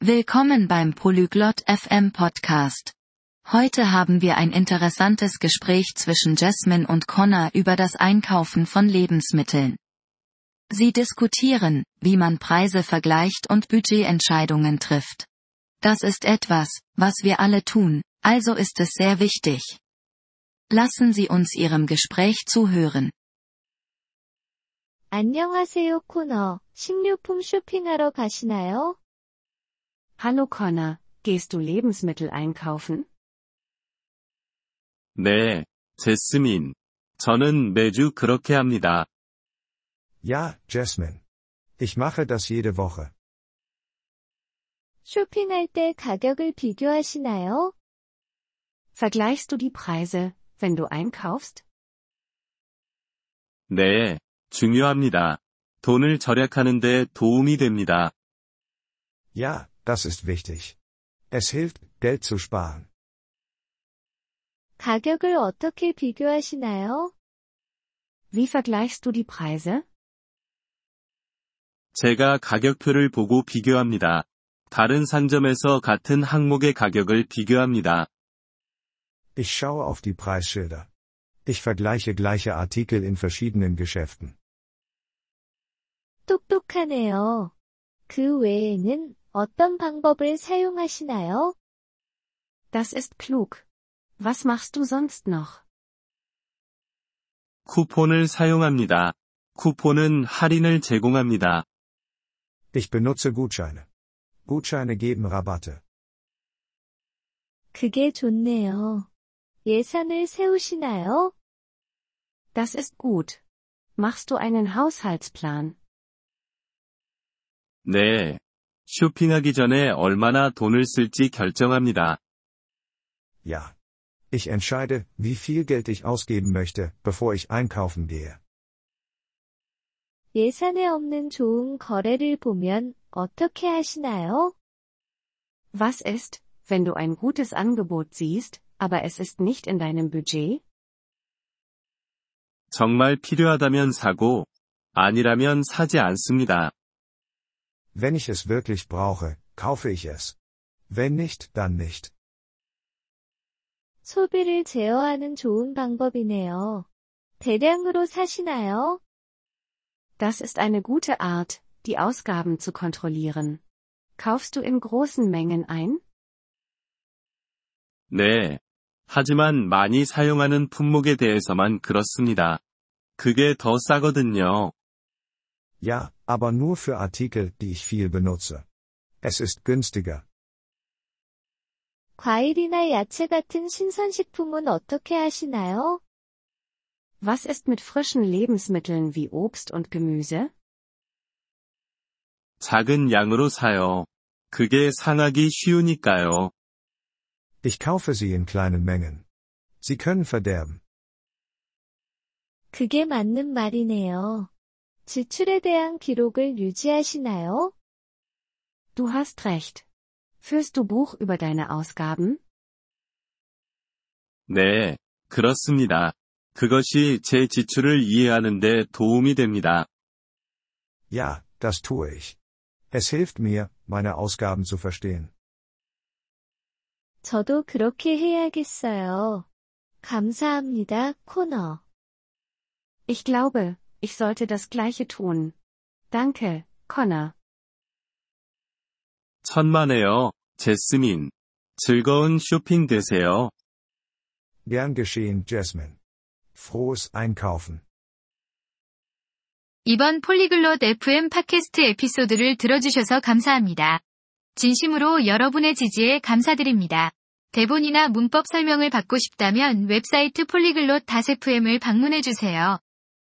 Willkommen beim Polyglot FM Podcast. Heute haben wir ein interessantes Gespräch zwischen Jasmine und Connor über das Einkaufen von Lebensmitteln. Sie diskutieren, wie man Preise vergleicht und Budgetentscheidungen trifft. Das ist etwas, was wir alle tun, also ist es sehr wichtig. Lassen Sie uns Ihrem Gespräch zuhören. 안녕하세요, 코너. 식료품 쇼핑하러 가시나요? Hallo Connor, gehst du Lebensmittel einkaufen? 네, 제스민. 저는 매주 그렇게 합니다. Ja, Jasmine. Ich mache das jede Woche. 쇼핑할 때 가격을 비교하시나요? Vergleichst du die Preise, wenn du einkaufst? 네, 중요합니다. 돈을 절약하는데 도움이 됩니다. Ja, das ist wichtig. Es hilft, Geld zu sparen. 가격을 어떻게 비교하시나요? Wie vergleichst du die Preise? 제가 가격표를 보고 비교합니다. 다른 상점에서 같은 항목의 가격을 비교합니다. Ich schaue auf die Preisschilder. Ich vergleiche gleiche Artikel in verschiedenen Geschäften. 똑똑하네요. 그 외에는 어떤 방법을 사용하시나요? Das ist klug. Was machst du sonst noch? 쿠폰을 사용합니다. 쿠폰은 할인을 제공합니다. Ich benutze Gutscheine. Gutscheine geben Rabatte. 그게 좋네요. 예산을 세우시나요? Das ist gut. Machst du einen Haushaltsplan? 네. 쇼핑하기 전에 얼마나 돈을 쓸지 결정합니다. Ja. Ich entscheide, wie viel Geld ich ausgeben möchte, bevor ich einkaufen gehe. 예산에 없는 좋은 거래를 보면 어떻게 하시나요? Was ist, wenn du ein gutes Angebot siehst, aber es ist nicht in deinem Budget? 정말 필요하다면 사고, 아니라면 사지 않습니다. Wenn ich es wirklich brauche, kaufe ich es. Wenn nicht, dann nicht. 소비를 제어하는 좋은 방법이네요. 대량으로 사시나요? Das ist eine gute Art, die Ausgaben zu kontrollieren. Kaufst du in großen Mengen ein? 네. 하지만 많이 사용하는 품목에 대해서만 그렇습니다. 그게 더 싸거든요. Ja, aber nur für Artikel, die ich viel benutze. Es ist günstiger. 과일이나 야채 같은 신선식품은 어떻게 하시나요? Was ist mit frischen Lebensmitteln wie Obst und Gemüse? 작은 양으로 사요. 그게 상하기 쉬우니까요. Ich kaufe sie in kleinen Mengen. Sie können verderben. 그게 맞는 말이네요. 지출에 대한 기록을 유지하시나요? Du hast recht. Führst du Buch über deine Ausgaben? 네, 그렇습니다. 그것이 제 지출을 이해하는데 도움이 됩니다. Ja, das tue ich. Es hilft mir, meine Ausgaben zu verstehen. 저도 그렇게 해야겠어요. 감사합니다, 코너. Ich glaube, ich sollte das gleiche tun. Danke, Connor. 천만에요, 제스민. 즐거운 쇼핑 되세요. Gern geschehen, Jasmine. Frohes Einkaufen. 이번 폴리글롯 FM 팟캐스트 에피소드를 들어주셔서 감사합니다. 진심으로 여러분의 지지에 감사드립니다. 대본이나 문법 설명을 받고 싶다면 웹사이트 폴리글롯 FM을 방문해주세요.